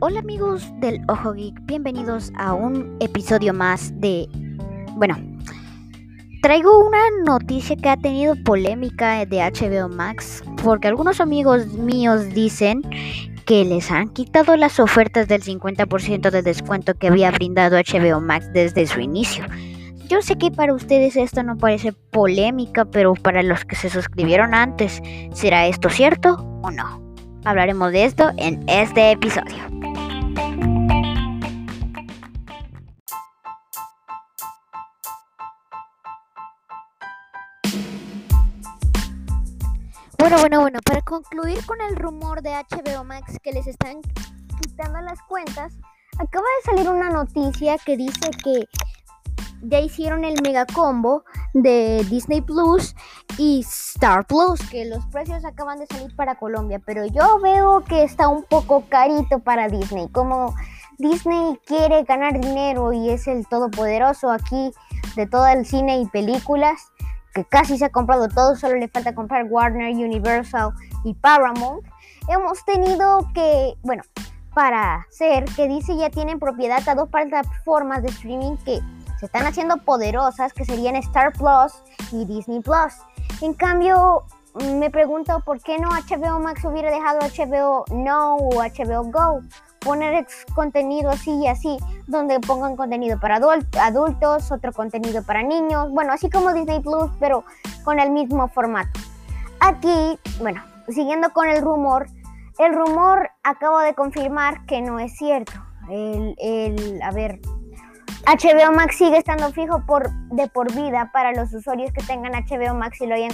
Hola amigos del Ojo Geek, bienvenidos a un episodio más de... Bueno, traigo una noticia que ha tenido polémica de HBO Max porque algunos amigos míos dicen que les han quitado las ofertas del 50% de descuento que había brindado HBO Max desde su inicio. Yo sé que para ustedes esto no parece polémica, pero para los que se suscribieron antes, ¿será esto cierto o no? Hablaremos de esto en este episodio. Bueno, bueno, bueno, para concluir con el rumor de HBO Max que les están quitando las cuentas, acaba de salir una noticia que dice que ya hicieron el mega combo de Disney Plus y Star Plus, que los precios acaban de salir para Colombia, pero yo veo que está un poco carito para Disney. Como Disney quiere ganar dinero y es el todopoderoso aquí de todo el cine y películas, que casi se ha comprado todo, solo le falta comprar Warner, Universal y Paramount, hemos tenido que, bueno, para hacer que dice ya tienen propiedad a dos plataformas de streaming que se están haciendo poderosas, que serían Star Plus y Disney Plus. En cambio, me pregunto por qué no HBO Max hubiera dejado HBO No o HBO Go poner contenido así y así, donde pongan contenido para adultos, otro contenido para niños, bueno, así como Disney Plus, pero con el mismo formato. Aquí, bueno, siguiendo con el rumor, el rumor acabo de confirmar que no es cierto. El, el, a ver, HBO Max sigue estando fijo por, de por vida para los usuarios que tengan HBO Max y lo hayan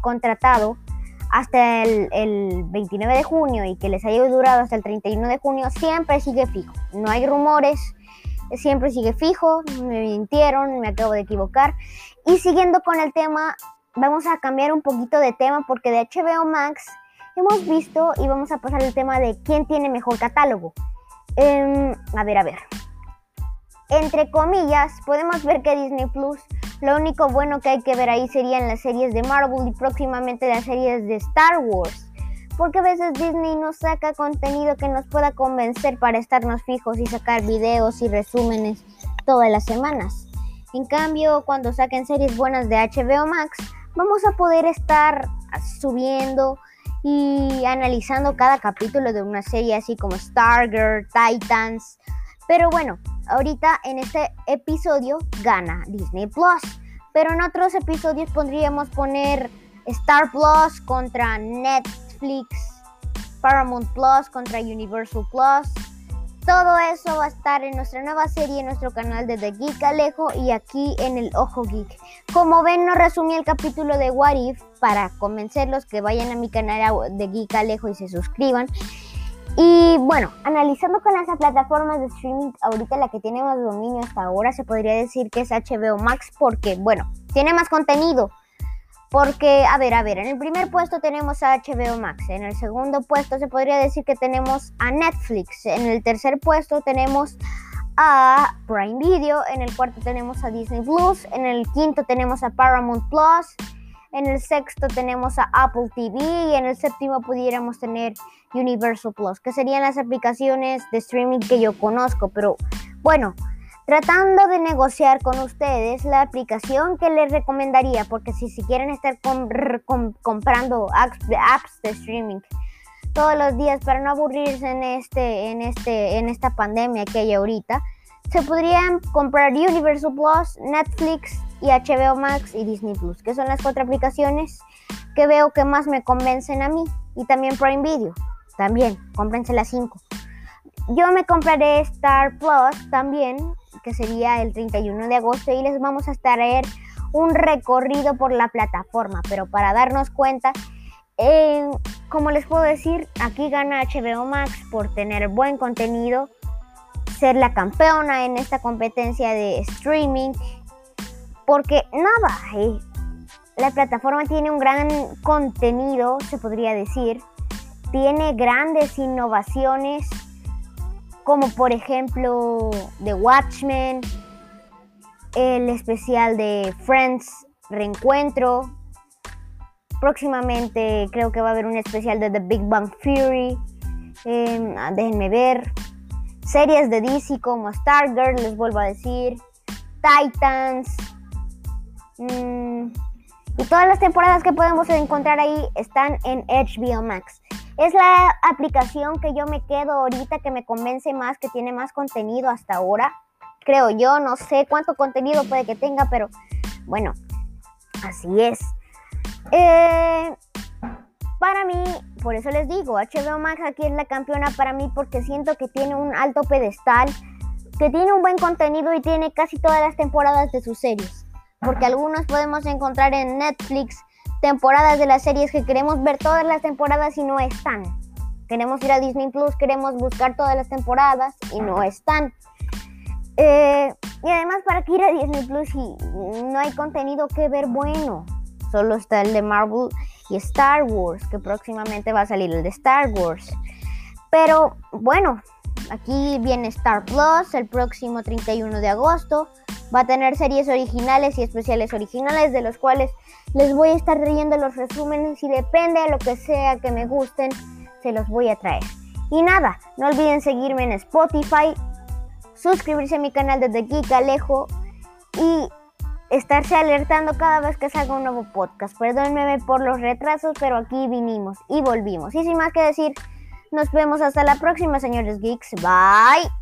contratado hasta el, 29 de junio y que les haya durado hasta el 31 de junio, siempre sigue fijo. No hay rumores, siempre sigue fijo. Me mintieron, me acabo de equivocar. Y siguiendo con el tema, vamos a cambiar un poquito de tema porque de HBO Max hemos visto y vamos a pasar el tema de quién tiene mejor catálogo. Em, a ver, a ver. Entre comillas, podemos ver que Disney Plus lo único bueno que hay que ver ahí serían las series de Marvel y próximamente las series de Star Wars. Porque a veces Disney no saca contenido que nos pueda convencer para estarnos fijos y sacar videos y resúmenes todas las semanas. En cambio, cuando saquen series buenas de HBO Max, vamos a poder estar subiendo y analizando cada capítulo de una serie así como Stargirl, Titans. Pero bueno, ahorita en este episodio gana Disney Plus. Pero en otros episodios podríamos poner Star Plus contra Netflix, Paramount Plus contra Universal Plus. Todo eso va a estar en nuestra nueva serie en nuestro canal de The Geek Alejo y aquí en el Ojo Geek. Como ven, no resumí el capítulo de What If para convencerlos que vayan a mi canal de Geek Alejo y se suscriban. Y bueno, analizando con las plataformas de streaming, ahorita la que tiene más dominio hasta ahora se podría decir que es HBO Max porque, bueno, tiene más contenido. Porque, a ver, a ver, en el primer puesto tenemos a HBO Max, en el segundo puesto se podría decir que tenemos a Netflix, en el tercer puesto tenemos a Prime Video, en el cuarto tenemos a Disney Plus, en el quinto tenemos a Paramount Plus, en el sexto tenemos a Apple TV y en el séptimo pudiéramos tener Universal Plus, que serían las aplicaciones de streaming que yo conozco. Pero bueno, tratando de negociar con ustedes la aplicación que les recomendaría, porque si, si quieren estar comprando apps, apps de streaming todos los días para no aburrirse en, este, en, este, en esta pandemia que hay ahorita, se podrían comprar Universal Plus, Netflix y HBO Max y Disney Plus, que son las cuatro aplicaciones que veo que más me convencen a mí. Y también Prime Video, también, cómprense las cinco. Yo me compraré Star Plus también, que sería el 31 de agosto, y les vamos a traer un recorrido por la plataforma, pero para darnos cuenta, eh, como les puedo decir, aquí gana HBO Max por tener buen contenido, ser la campeona en esta competencia de streaming porque nada, eh, la plataforma tiene un gran contenido, se podría decir, tiene grandes innovaciones, como por ejemplo The Watchmen, el especial de Friends Reencuentro. Próximamente creo que va a haber un especial de The Big Bang Theory. Em, déjenme ver. Series de DC como Stargirl, les vuelvo a decir, Titans. Mm, y todas las temporadas que podemos encontrar ahí están en HBO Max. Es la aplicación que yo me quedo ahorita que me convence más, que tiene más contenido hasta ahora. Creo yo, no sé cuánto contenido puede que tenga, pero bueno, así es. Eh, para mí, por eso les digo, HBO Max aquí es la campeona para mí porque siento que tiene un alto pedestal, que tiene un buen contenido y tiene casi todas las temporadas de sus series. Porque algunos podemos encontrar en Netflix temporadas de las series que queremos ver todas las temporadas y no están. Queremos ir a Disney Plus, queremos buscar todas las temporadas y no están. Eh, y además, ¿para qué ir a Disney Plus si no hay contenido que ver bueno? Solo está el de Marvel y Star Wars, que próximamente va a salir el de Star Wars. Pero bueno, aquí viene Star Plus el próximo 31 de agosto. Va a tener series originales y especiales originales de los cuales les voy a estar leyendo los resúmenes y depende de lo que sea que me gusten, se los voy a traer. Y nada, no olviden seguirme en Spotify, suscribirse a mi canal desde Geek Alejo y estarse alertando cada vez que salga un nuevo podcast. Perdónenme por los retrasos, pero aquí vinimos y volvimos. Y sin más que decir, nos vemos hasta la próxima, señores geeks. Bye.